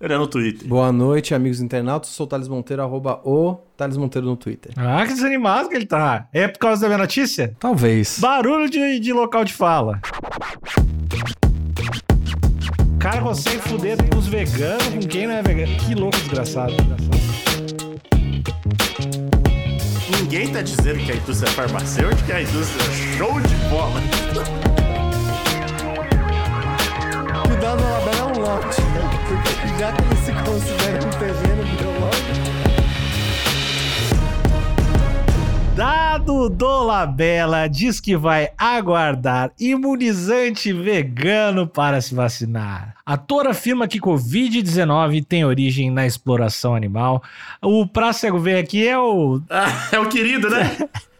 no Twitter. Boa noite, amigos internautas. Sou o Thales Monteiro, arroba o Thales Monteiro no Twitter. Ah, que desanimado que ele tá. É por causa da minha notícia? Talvez. Barulho de, de local de fala. Cara, você fuder os veganos com quem não é vegano. Que louco desgraçado. Ninguém tá dizendo que a indústria farmacêutica é a indústria show de bola. Cuidado, ela é um lote? Porque já que ele se considera um terreno biológico. Dado Dolabella diz que vai aguardar imunizante vegano para se vacinar. A ator afirma que Covid-19 tem origem na exploração animal. O pra cego ver aqui é o. Ah, é o querido, né?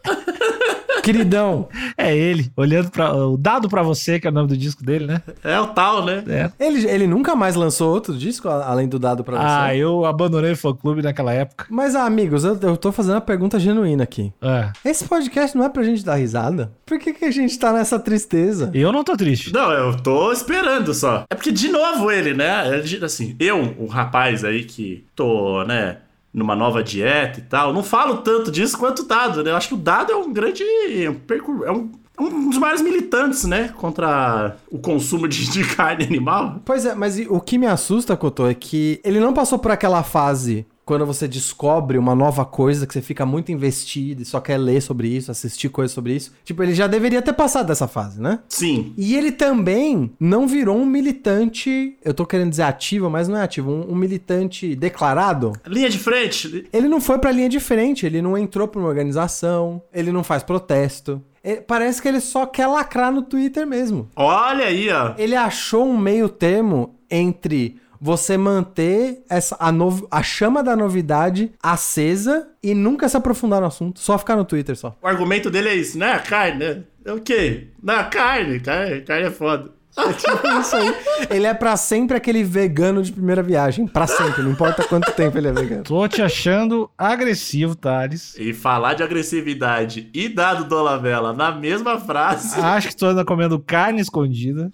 Queridão. É ele, olhando para o dado para você, que é o nome do disco dele, né? É o tal, né? É. Ele, ele nunca mais lançou outro disco, além do dado pra você? Ah, eu abandonei o fã-clube naquela época. Mas, ah, amigos, eu, eu tô fazendo uma pergunta genuína aqui. É. Esse podcast não é pra gente dar risada? Por que, que a gente tá nessa tristeza? Eu não tô triste. Não, eu tô esperando só. É porque, de novo, ele, né? Ele, Assim, eu, o rapaz aí que tô, né, numa nova dieta e tal, não falo tanto disso quanto o Dado, né? Eu acho que o Dado é um grande. É um, um dos maiores militantes, né? Contra o consumo de, de carne animal. Pois é, mas o que me assusta, Cotô, é que ele não passou por aquela fase quando você descobre uma nova coisa que você fica muito investido e só quer ler sobre isso, assistir coisas sobre isso. Tipo, ele já deveria ter passado dessa fase, né? Sim. E ele também não virou um militante, eu tô querendo dizer ativo, mas não é ativo, um, um militante declarado. Linha de frente. Ele não foi pra linha de frente, ele não entrou pra uma organização, ele não faz protesto. Ele- parece que ele só quer lacrar no Twitter mesmo. Olha aí, ó. Ele achou um meio termo entre você manter essa, a, novi- a chama da novidade acesa e nunca se aprofundar no assunto. Só ficar no Twitter só. O argumento dele é isso, né? A carne, né? É o quê? Na carne, carne, carne é foda. É tipo isso aí. Ele é pra sempre aquele vegano de primeira viagem. Pra sempre, não importa quanto tempo ele é vegano. Tô te achando agressivo, Thales. E falar de agressividade e dado Dolabella na mesma frase. Acho que tu anda comendo carne escondida.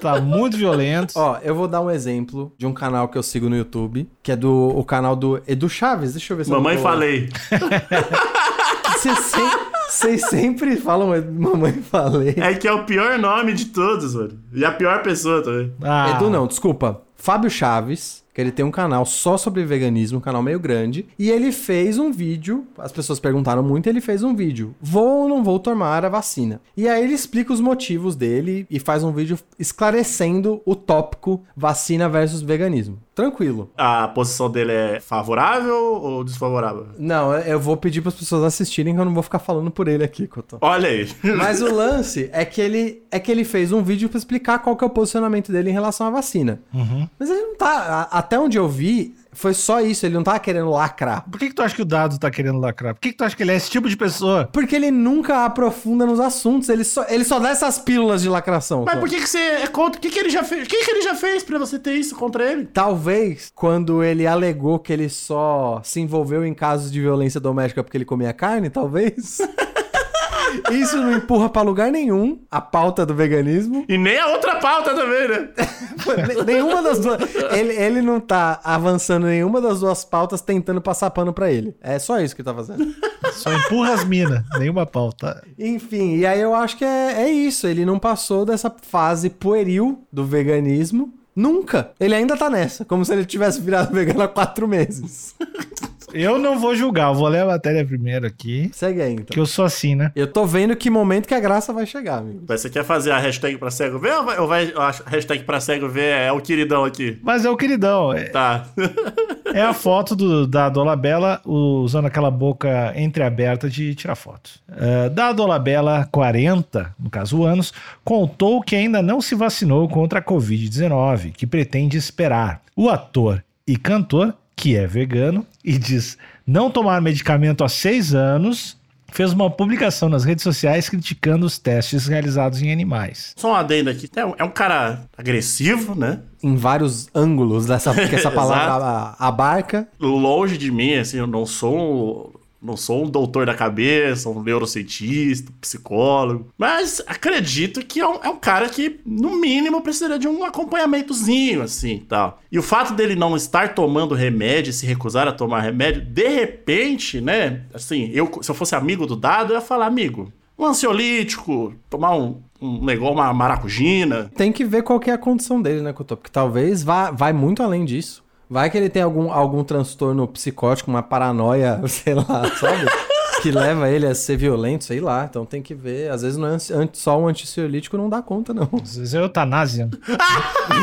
Tá muito violento. Ó, eu vou dar um exemplo de um canal que eu sigo no YouTube, que é do o canal do Edu Chaves. Deixa eu ver se eu Mamãe tô- falei. Vocês sem- Vocês sempre falam mamãe falei. É que é o pior nome de todos, mano. E a pior pessoa também. Ah, Edu não, desculpa. Fábio Chaves, ele tem um canal só sobre veganismo, um canal meio grande, e ele fez um vídeo, as pessoas perguntaram muito, ele fez um vídeo, vou ou não vou tomar a vacina? E aí ele explica os motivos dele e faz um vídeo esclarecendo o tópico vacina versus veganismo. Tranquilo. A posição dele é favorável ou desfavorável? Não, eu vou pedir para as pessoas assistirem que eu não vou ficar falando por ele aqui, Cotô. Olha aí. Mas o lance é que ele é que ele fez um vídeo pra explicar qual que é o posicionamento dele em relação à vacina. Mas ele não tá. a- até onde eu vi, foi só isso. Ele não tava querendo lacrar. Por que, que tu acha que o Dado tá querendo lacrar? Por que, que tu acha que ele é esse tipo de pessoa? Porque ele nunca aprofunda nos assuntos. Ele só, ele só dá essas pílulas de lacração. Mas por que, que você é contra? O que, que ele já fez? O que, que ele já fez pra você ter isso contra ele? Talvez quando ele alegou que ele só se envolveu em casos de violência doméstica porque ele comia carne, talvez. Isso não empurra pra lugar nenhum a pauta do veganismo. E nem a outra pauta também, né? nenhuma das duas. Ele, ele não tá avançando nenhuma das duas pautas tentando passar pano pra ele. É só isso que ele tá fazendo. Só empurra as minas, nenhuma pauta. Enfim, e aí eu acho que é, é isso. Ele não passou dessa fase pueril do veganismo. Nunca. Ele ainda tá nessa. Como se ele tivesse virado vegano há quatro meses. Eu não vou julgar, eu vou ler a matéria primeiro aqui. Segue aí, Que então. eu sou assim, né? Eu tô vendo que momento que a graça vai chegar, amigo. Mas você quer fazer a hashtag pra cego ver ou vai, ou vai a hashtag pra cego ver é o queridão aqui? Mas é o queridão. É, Tá. é a foto do, da Dolabella usando aquela boca entreaberta de tirar fotos. É, da Dolabella, 40, no caso anos, contou que ainda não se vacinou contra a Covid-19, que pretende esperar. O ator e cantor, que é vegano, e diz não tomar medicamento há seis anos, fez uma publicação nas redes sociais criticando os testes realizados em animais. Só um adendo aqui. É um, é um cara agressivo, né? Em vários ângulos dessa que essa palavra a- abarca. Longe de mim, assim, eu não sou. Não sou um doutor da cabeça, um neurocientista, psicólogo. Mas acredito que é um, é um cara que, no mínimo, precisaria de um acompanhamentozinho, assim tal. E o fato dele não estar tomando remédio, se recusar a tomar remédio, de repente, né? Assim, eu, se eu fosse amigo do dado, eu ia falar, amigo, um ansiolítico, tomar um, um negócio, uma maracujina. Tem que ver qual que é a condição dele, né, Couto? Porque talvez vá, vai muito além disso. Vai que ele tem algum, algum transtorno psicótico, uma paranoia, sei lá, sabe? que leva ele a ser violento, sei lá. Então tem que ver. Às vezes não é só um antiociolítico não dá conta, não. Às vezes é eutanásia.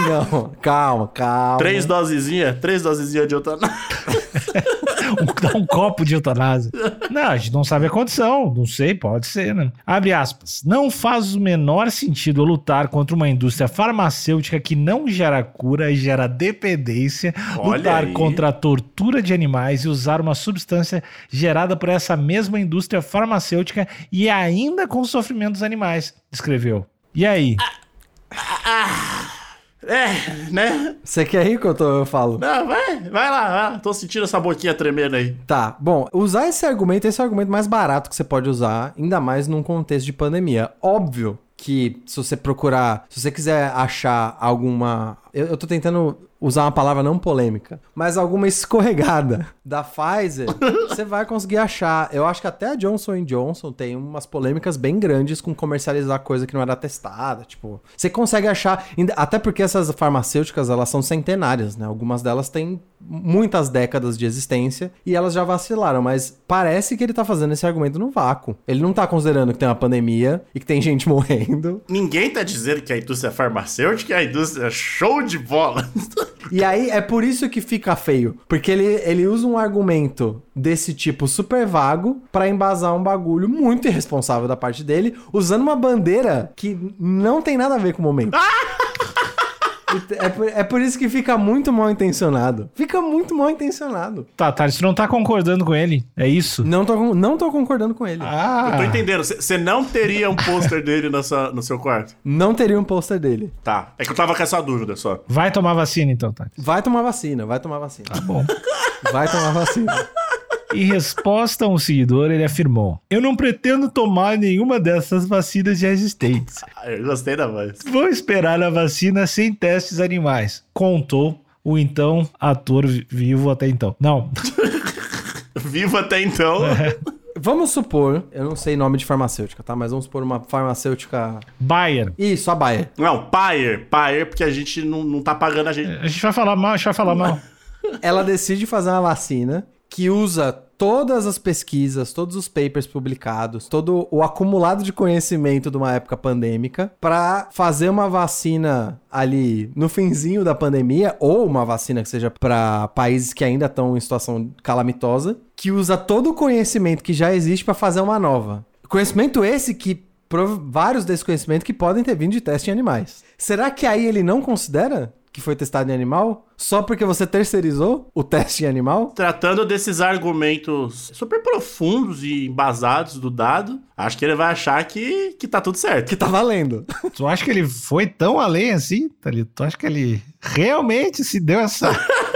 Não, calma, calma. Três dosezinhas, três dosezinhas de outra. Um- Dá um copo de eutanásia. Não, a gente não sabe a condição. Não sei, pode ser, né? Abre aspas. Não faz o menor sentido eu lutar contra uma indústria farmacêutica que não gera cura e gera dependência, Olha lutar aí. contra a tortura de animais e usar uma substância gerada por essa mesma indústria farmacêutica e ainda com o sofrimento dos animais, escreveu. E aí? É, né? Você quer rir, Couto? Eu falo. Não, vai, vai lá, vai lá. Tô sentindo essa boquinha tremendo aí. Tá, bom, usar esse argumento, esse é o argumento mais barato que você pode usar, ainda mais num contexto de pandemia. Óbvio que se você procurar, se você quiser achar alguma. Eu, eu tô tentando usar uma palavra não polêmica, mas alguma escorregada da Pfizer, você vai conseguir achar. Eu acho que até a Johnson Johnson tem umas polêmicas bem grandes com comercializar coisa que não era testada. Tipo, você consegue achar. Até porque essas farmacêuticas, elas são centenárias, né? Algumas delas têm muitas décadas de existência e elas já vacilaram, mas parece que ele tá fazendo esse argumento no vácuo. Ele não tá considerando que tem uma pandemia e que tem gente morrendo. Ninguém tá dizendo que a indústria farmacêutica é a indústria show de bola. E aí é por isso que fica feio, porque ele, ele usa um argumento desse tipo super vago pra embasar um bagulho muito irresponsável da parte dele, usando uma bandeira que não tem nada a ver com o momento. E É por, é por isso que fica muito mal intencionado. Fica muito mal intencionado. Tá, tá, você não tá concordando com ele. É isso? Não tô, não tô concordando com ele. Ah, Eu tô entendendo. Você não teria um pôster dele na sua- no seu quarto? Não teria um pôster dele. Tá. É que eu tava com essa dúvida só. vai tomar vacina então, tá? Vai tomar vacina, vai tomar vacina. Tá bom. Vai tomar vacina. Em resposta a um seguidor, ele afirmou: Eu não pretendo tomar nenhuma dessas vacinas já existentes. Ah, Eu gostei da voz. Vou esperar a vacina sem testes animais. Contou o então ator vi- vivo até então. Não, Vivo até então. Vamos supor, eu não sei nome de farmacêutica, tá? Mas vamos supor uma farmacêutica. Bayer. Isso, a Bayer. Não, Payer. Payer, porque a gente não, não tá pagando a gente. A gente vai falar mal, a gente vai falar mal. Ela decide fazer uma vacina que usa todas as pesquisas, todos os papers publicados, todo o acumulado de conhecimento de uma época pandêmica para fazer uma vacina ali no finzinho da pandemia ou uma vacina que seja para países que ainda estão em situação calamitosa, que usa todo o conhecimento que já existe para fazer uma nova. Conhecimento esse que vários desse conhecimento que podem ter vindo de teste em animais. Será que aí ele não considera que foi testado em animal só porque você terceirizou o teste em animal? Tratando desses argumentos super profundos e embasados do dado, acho que ele vai achar que, que tá tudo certo. Que tá valendo. Tu acha que ele foi tão além assim, Thalito? Tu acha que ele realmente se deu essa.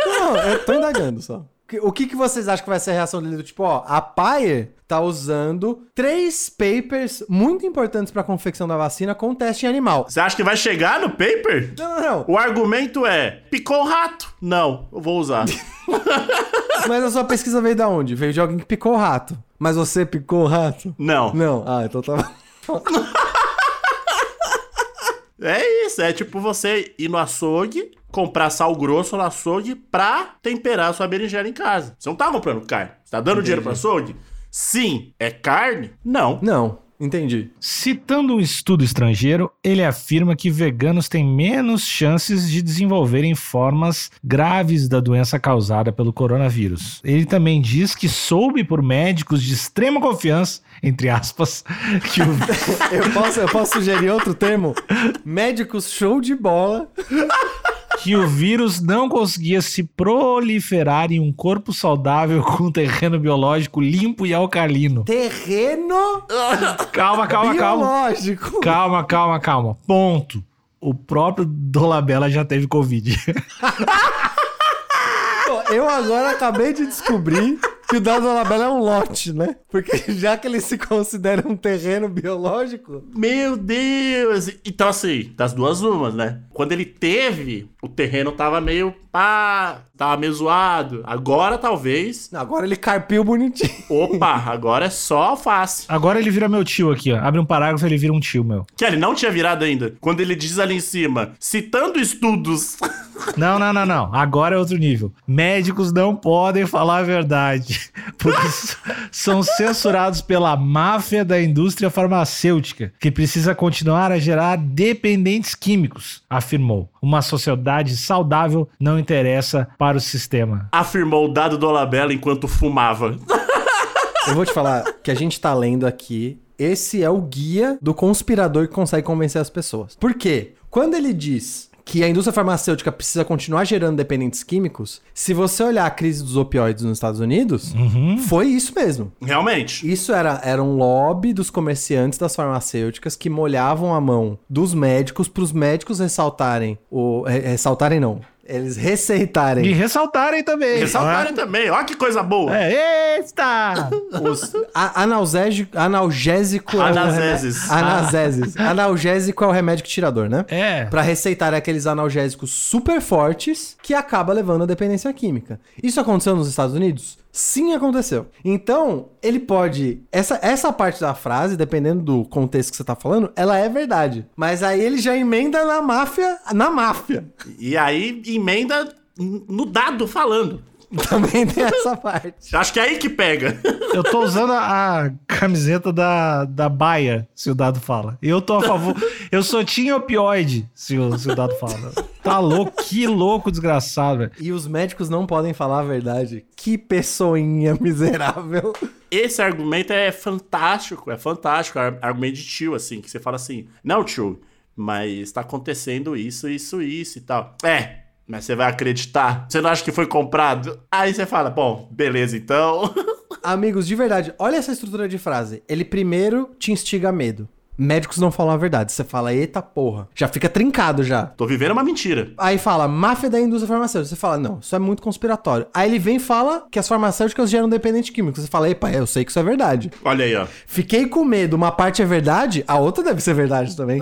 Não, eu tô indagando só. O que, que vocês acham que vai ser a reação dele? Tipo, ó, a Bayer tá usando três papers muito importantes pra confecção da vacina com teste em animal. Você acha que vai chegar no paper? Não, não, não. O argumento é: picou o rato? Não, eu vou usar. Mas a sua pesquisa veio da onde? Veio de alguém que picou o rato. Mas você picou o rato? Não. Não. Ah, então tava. É isso, é tipo você ir no açougue, comprar sal grosso no açougue pra temperar a sua berinjela em casa. Você não tá comprando carne. Você tá dando dinheiro pro açougue? Sim. É carne? Não. Não, entendi. Citando um estudo estrangeiro, ele afirma que veganos têm menos chances de desenvolverem formas graves da doença causada pelo coronavírus. Ele também diz que soube por médicos de extrema confiança, entre aspas, que o Eu posso, eu posso sugerir outro termo? Médicos show de bola que o vírus não conseguia se proliferar em um corpo saudável com terreno biológico limpo e alcalino. Terreno Calma, calma, calma. biológico. Calma, calma, calma. Ponto. O próprio Dolabella já teve Covid. Eu agora acabei de descobrir que o Dado Dolabella é um lote, né? Porque já que ele se considera um terreno biológico, Meu Deus! Então, assim, das duas umas, né? Quando ele teve, o terreno tava meio pá, tava meio zoado. Agora, talvez. agora ele carpiu bonitinho. Opa, agora é só alface. Agora ele vira meu tio aqui, ó. Abre um parágrafo, ele vira um tio meu. Que ele não tinha virado ainda. Quando ele diz ali em cima, citando estudos. Não, não, não, não. Agora é outro nível. Médicos não podem falar a verdade, porque são censurados pela máfia da indústria farmacêutica, que precisa continuar a gerar dependentes químicos, afirmou. Uma sociedade saudável não interessa para o sistema. afirmou o dado Dolabella enquanto fumava. Eu vou te falar que a gente tá lendo aqui. Esse é o guia do conspirador que consegue convencer as pessoas. Por quê? Quando ele diz que a indústria farmacêutica precisa continuar gerando dependentes químicos, se você olhar a crise dos opioides nos Estados Unidos, foi isso mesmo. Realmente. Isso era, era um lobby dos comerciantes das farmacêuticas que molhavam a mão dos médicos para os médicos ressaltarem o re- ressaltarem não, eles receitarem E ressaltarem também. Ressaltarem também. Olha que coisa boa. É, eita! Os a- analgésico, analgésico é o Anasésis. remédio- Anasésis. Analgésico é o remédio tirador, né? É. Pra receitar aqueles analgésicos super fortes que acaba levando à dependência química. Isso aconteceu nos Estados Unidos? Sim, aconteceu. Então, ele pode. Essa, essa parte da frase, dependendo do contexto que você tá falando, ela é verdade. Mas aí ele já emenda na máfia. Na máfia. E aí emenda no dado falando. Também tem essa parte. Acho que é aí que pega. Eu tô usando a a camiseta da, da Baia, se o dado fala. Eu tô a favor. Eu sou tinha opioide, se o, se o dado fala. Tá louco, que louco, desgraçado, velho. E os médicos não podem falar a verdade. Que pessoinha miserável. Esse argumento é fantástico, é fantástico. ar- Argumento de tio, assim, que você fala assim: não, tio, mas tá acontecendo isso, isso, isso e tal. É, mas você vai acreditar? Você não acha que foi comprado? Aí você fala: bom, beleza, então. Amigos, de verdade, olha essa estrutura de frase. Ele primeiro te instiga a medo. Médicos não falam a verdade. Você fala, eita porra. Já fica trincado já. Tô vivendo uma mentira. Aí fala, máfia da indústria farmacêutica. Você fala, não, isso é muito conspiratório. Aí ele vem e fala que as farmacêuticas geram dependente químico. Você fala, epa, eu sei que isso é verdade. Olha aí, ó. Fiquei com medo, uma parte é verdade, a outra deve ser verdade também.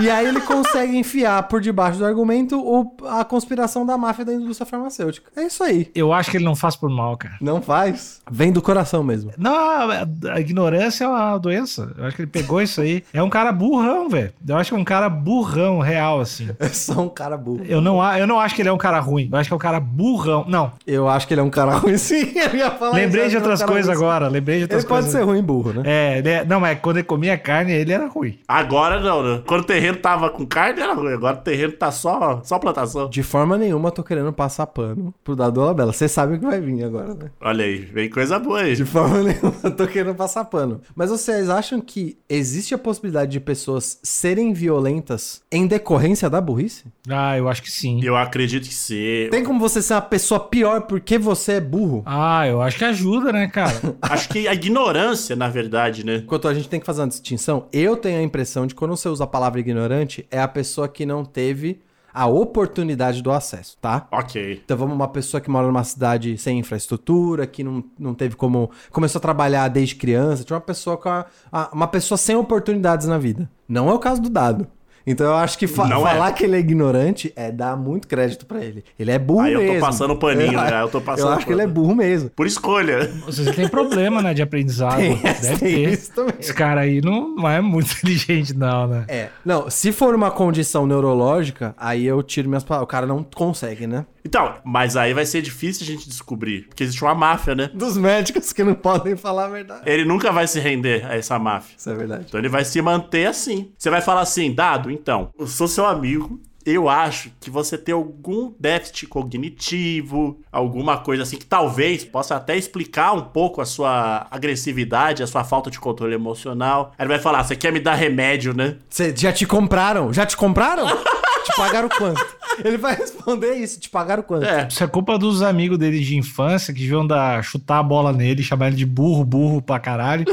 e aí ele consegue enfiar por debaixo do argumento o- a conspiração da máfia da indústria farmacêutica. É isso aí. Eu acho que ele não faz por mal, cara. Não faz. Vem do coração mesmo. Não, a, a ignorância é uma doença. Eu acho que ele pegou isso aí. É um cara burrão, velho. Eu acho que é um cara burrão, real, assim. É só um cara burro. Eu não, a- eu não acho que ele é um cara ruim. Eu acho que é um cara burrão. Não. Eu acho que ele é um cara ruim, sim. Eu ia falar Lembrei isso, de ele é um outras cara coisas agora. Lembrei de outras Ele pode coisas. ser ruim burro, né? É, ele é- não, mas quando ele comia carne, ele era ruim. Agora não, né? Quando o terreno tava com carne, era ruim. Agora o terreno tá só, só plantação. De forma nenhuma eu tô querendo passar pano pro Dado Labella. Você sabe o que vai vir agora, né? Olha aí, vem coisa boa aí. De forma nenhuma eu tô querendo passar pano. Mas vocês acham que existe a possibilidade de pessoas serem violentas em decorrência da burrice? Ah, eu acho que sim. Eu acredito que sim. Tem como você ser uma pessoa pior porque você é burro? Ah, eu acho que ajuda, né, cara? Acho que a ignorância, na verdade, né? Enquanto a gente tem que fazer uma distinção, eu tenho a impressão de que quando você usa a palavra ignorante, é a pessoa que não teve a oportunidade do acesso, tá? Ok. Então vamos uma pessoa que mora numa cidade sem infraestrutura, que não, não teve como. Começou a trabalhar desde criança. Tinha uma pessoa com a- a- uma pessoa sem oportunidades na vida. Não é o caso do dado. Então eu acho que fa- Não é. falar que ele é ignorante é dar muito crédito pra ele. Ele é burro Aí eu tô mesmo. passando paninho, né? Eu tô passando Eu acho que ele é pano. burro mesmo. Por escolha. Você tem problema, né, de aprendizado. Tem, Deve tem ter. isso também. Esse cara aí não, não é muito inteligente, não, né? É. Não, se for uma condição neurológica, aí eu tiro minhas palavras. O cara não consegue, né? Então, mas aí vai ser difícil a gente descobrir. Porque existe uma máfia, né? Dos médicos que não podem falar a verdade. Ele nunca vai se render a essa máfia. Isso é verdade. Então ele vai se manter assim. Você vai falar assim, Dado, então, eu sou seu amigo. Eu acho que você tem algum déficit cognitivo, alguma coisa assim que talvez possa até explicar um pouco a sua agressividade, a sua falta de controle emocional. Aí ele vai falar: você quer me dar remédio, né? Cê, já te compraram? Já te compraram? te pagaram quanto? Ele vai responder isso. Te pagaram quanto? É. Isso é culpa dos amigos dele de infância que deviam dar, chutar a bola nele, chamar ele de burro, burro pra caralho.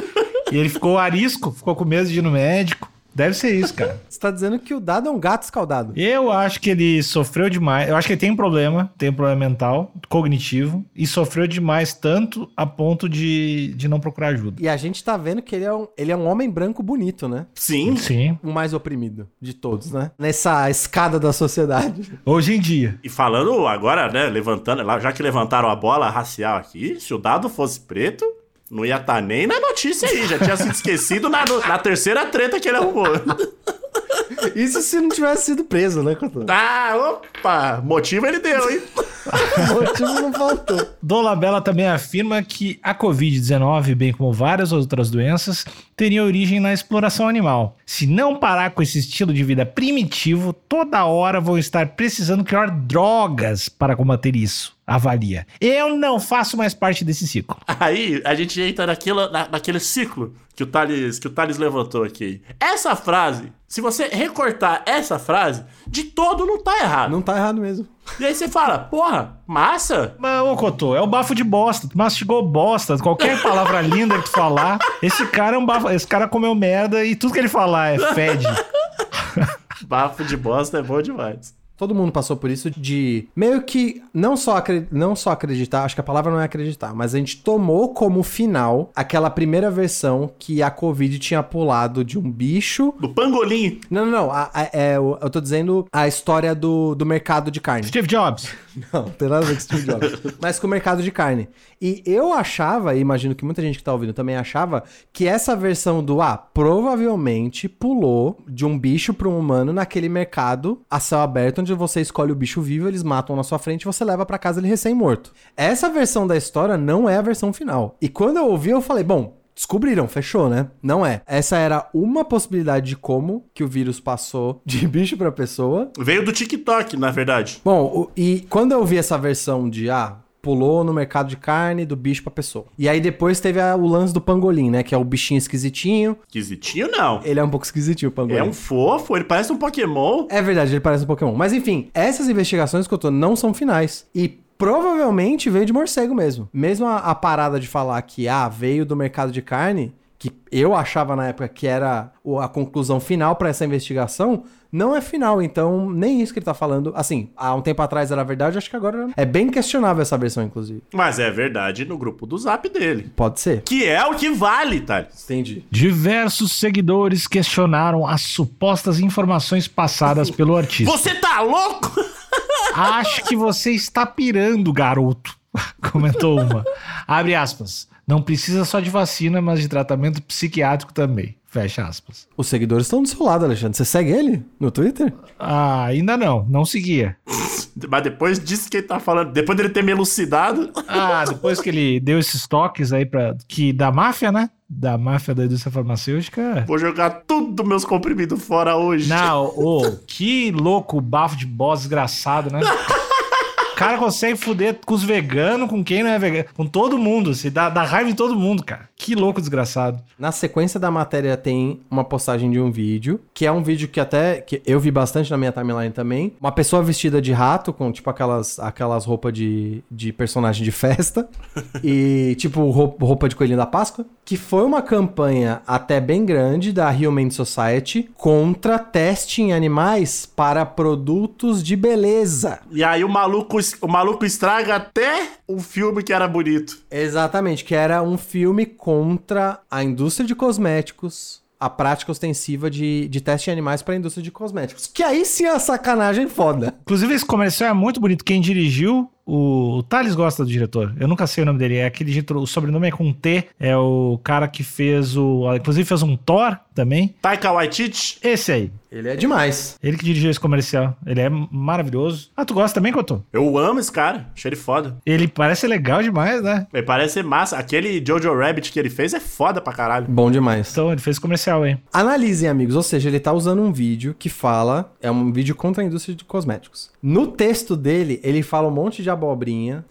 e ele ficou arisco, ficou com medo de ir no médico. Deve ser isso, cara. Você tá dizendo que o dado é um gato escaldado. Eu acho que ele sofreu demais. Eu acho que ele tem um problema, tem um problema mental, cognitivo, e sofreu demais tanto a ponto de, de não procurar ajuda. E a gente tá vendo que ele é um, ele é um homem branco bonito, né? Sim. Sim. O mais oprimido de todos, né? Nessa escada da sociedade. Hoje em dia. E falando agora, né, levantando, já que levantaram a bola racial aqui, se o dado fosse preto, não ia estar nem na notícia aí, já tinha sido esquecido na, no- na terceira treta que ele arrumou. Isso se não tivesse sido preso, né, Couto? Ah, opa! Motivo ele deu, hein? O motivo não faltou. Dolabella também afirma que a Covid-19, bem como várias outras doenças, teria origem na exploração animal. Se não parar com esse estilo de vida primitivo, toda hora vão estar precisando criar drogas para combater isso. Avalia. Eu não faço mais parte desse ciclo. Aí a gente entra naquilo, na- naquele ciclo que o, Thales, que o Thales levantou aqui. Essa frase, se você recortar essa frase, de todo não tá errado. Não tá errado mesmo. E aí você fala, porra, massa? Mas, ô Cotô, é o bafo de bosta. Tu mastigou bosta. Qualquer palavra linda que tu falar, esse cara é um bafo. Esse cara comeu merda e tudo que ele falar é fede. Bafo de bosta é bom demais. Todo mundo passou por isso de meio que não só, não só acreditar, acho que a palavra não é acreditar, mas a gente tomou como final aquela primeira versão que a Covid tinha pulado de um bicho. Do pangolim. Não, não, não. a- a- é, eu eu tô dizendo a história do, do mercado de carne. Steve Jobs. Não, não tem nada a ver com Steve Jobs. Mas com o mercado de carne. E eu achava, e imagino que muita gente que tá ouvindo também achava, que essa versão do ah, provavelmente pulou de um bicho para um humano naquele mercado a céu aberto, onde você escolhe o bicho vivo, eles matam na sua frente e você leva para casa ele recém-morto. Essa versão da história não é a versão final. E quando eu ouvi, eu falei, bom. Descobriram, fechou, né? Não é. Essa era uma possibilidade de como que o vírus passou de bicho pra pessoa. Veio do TikTok, na verdade. Bom, e quando eu vi essa versão de, ah, pulou no mercado de carne do bicho pra pessoa. E aí depois teve a- o lance do pangolim, né? Que é o bichinho esquisitinho. Esquisitinho, não. Ele é um pouco esquisitinho, o pangolim. É um fofo, ele parece um Pokémon. É verdade, ele parece um Pokémon. Mas enfim, essas investigações que eu tô não são finais. E provavelmente veio de morcego mesmo. Mesmo a, a parada de falar que, ah, veio do mercado de carne, que eu achava na época que era a conclusão final pra essa investigação, não é final. Então, nem isso que ele tá falando. Assim, há um tempo atrás era verdade, acho que agora é bem questionável essa versão, inclusive. Mas é verdade no grupo do zap dele. Pode ser. Que é o que vale, Thales. Entendi. Diversos seguidores questionaram as supostas informações passadas pelo artista. Você tá louco? Acho que você está pirando, garoto. Comentou uma. Abre aspas. Não precisa só de vacina, mas de tratamento psiquiátrico também. Fecha aspas. Os seguidores estão do seu lado, Alexandre. Você segue ele no Twitter? Ah, ainda não. Não seguia. Mas depois disso que ele tá falando, depois dele ter me elucidado, Ah, depois que ele deu esses toques aí pra, que da máfia, né? Da máfia da indústria farmacêutica. vou jogar tudo meus comprimidos fora hoje. Não, ô, que louco bafo de boss desgraçado, né? O cara consegue fuder com os veganos, com quem não é vegano, com todo mundo. Se dá, dá raiva em todo mundo, cara. Que louco desgraçado. Na sequência da matéria tem uma postagem de um vídeo, que é um vídeo que até que eu vi bastante na minha timeline também. Uma pessoa vestida de rato, com tipo aquelas, aquelas roupas de, de personagem de festa, e tipo rou- roupa de coelhinho da Páscoa, que foi uma campanha até bem grande da Human Society contra teste em animais para produtos de beleza. E aí o maluco, o maluco estraga até o filme que era bonito. Exatamente, que era um filme contra a indústria de cosméticos, a prática ostensiva de, de teste em animais para a indústria de cosméticos. Que aí sim é uma sacanagem foda. Inclusive, esse comercial é muito bonito. Quem dirigiu, o, o Thales gosta do diretor. Eu nunca sei o nome dele. É aquele diretor, o sobrenome é com T. É o cara que fez o. Inclusive fez um Thor também. Taika Waititi, Esse aí. Ele é demais. Ele que dirigiu esse comercial. Ele é maravilhoso. Ah, tu gosta também, Cotô? eu amo esse cara, achei ele foda. Ele parece legal demais, né? Ele parece massa. Aquele Jojo Rabbit que ele fez é foda pra caralho. Bom demais. Então, ele fez comercial, hein? Analisem, amigos. Ou seja, ele tá usando um vídeo que fala. É um vídeo contra a indústria de cosméticos. No texto dele, ele fala um monte de abobrinha.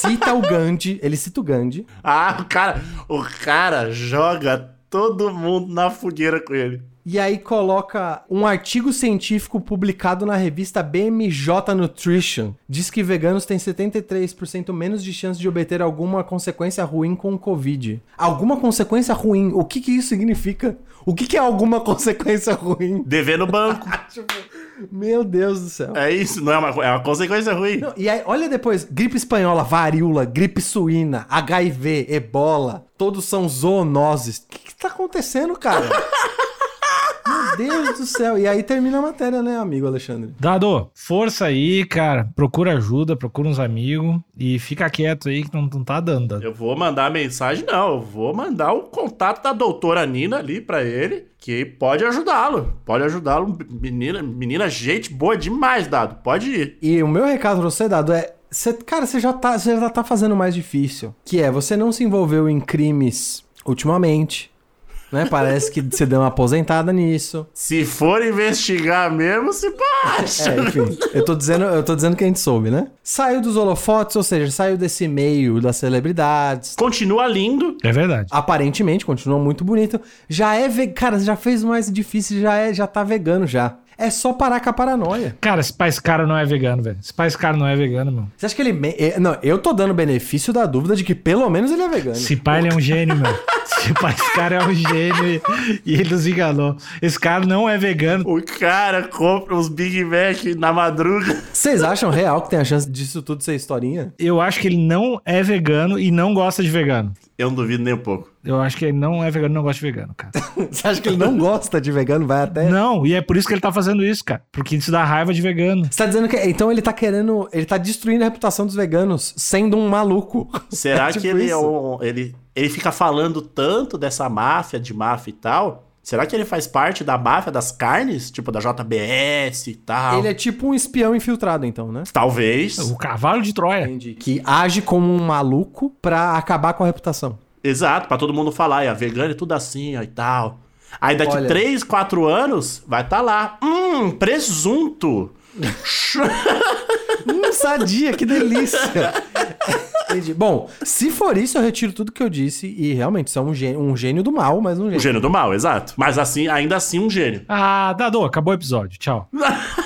cita o Gandhi. Ele cita o Gandhi. Ah, o cara, o cara joga todo mundo na fogueira com ele. E aí coloca um artigo científico publicado na revista BMJ Nutrition. Diz que veganos têm 73% menos de chance de obter alguma consequência ruim com o Covid. Alguma consequência ruim? O que, que isso significa? O que, que é alguma consequência ruim? Dever no banco. Meu Deus do céu. é isso, não é uma, é uma consequência ruim. Não, e aí, olha depois, gripe espanhola, varíola, gripe suína, HIV, ebola, todos são zoonoses. O que, que tá acontecendo, cara? Meu Deus do céu. E aí termina a matéria, né, amigo Alexandre? Dado, força aí, cara. Procura ajuda, procura uns amigos e fica quieto aí que não, não tá dando. Dado. Eu vou mandar mensagem, não. Eu vou mandar o contato da doutora Nina ali pra ele, que pode ajudá-lo. Pode ajudá-lo. Menina, menina, gente boa demais, Dado. Pode ir. E o meu recado pra você, Dado, é. Você, cara, você já, tá, você já tá fazendo mais difícil. Que é, você não se envolveu em crimes ultimamente. Né? Parece que você deu uma aposentada nisso. Se for investigar mesmo, se baixa. É, enfim, eu tô dizendo, eu tô dizendo que a gente soube, né? Saiu dos holofotes, ou seja, saiu desse meio das celebridades. Continua lindo. É verdade. Aparentemente, continua muito bonito. Já é ve... Cara, já fez mais difícil, já é, já tá vegano já. É só parar com a paranoia. Cara, esse pai esse cara não é vegano, velho. Esse pai esse cara não é vegano, meu. Você acha que ele. me- é, Não, eu tô dando benefício da dúvida de que pelo menos ele é vegano. Esse pai ele é um gênio, meu. Esse pai esse cara é um gênio e, e ele nos enganou. Esse cara não é vegano. O cara compra uns Big Mac na madruga. Vocês acham real que tem a chance disso tudo ser historinha? Eu acho que ele não é vegano e não gosta de vegano. Eu não duvido nem um pouco. Eu acho que ele não é vegano e não gosta de vegano, cara. Você acha que ele não gosta de vegano? Vai até. Não, e é por isso que ele tá fazendo isso, cara. Porque isso dá raiva de vegano. Você tá dizendo que. Então ele tá querendo. Ele tá destruindo a reputação dos veganos, sendo um maluco. Será É tipo que ele, é um, ele, ele fica falando tanto dessa máfia, de máfia e tal? Será que ele faz parte da máfia das carnes? Tipo, da JBS e tal? Ele é tipo um espião infiltrado, então, né? Talvez. O cavalo de Troia. Entendi. Que age como um maluco pra acabar com a reputação. Exato, pra todo mundo falar, é vegano e tudo assim, ó, e tal. Aí daqui Olha. 3, 4 anos, vai estar tá lá. Hum, presunto. Hum, sadia, que delícia. Entendi. Bom, se for isso, eu retiro tudo que eu disse e realmente isso é um gênio, um gênio do mal, mas um gênio. gênio do mal, exato. Mas assim, ainda assim, um gênio. Ah, Dado, acabou o episódio. Tchau.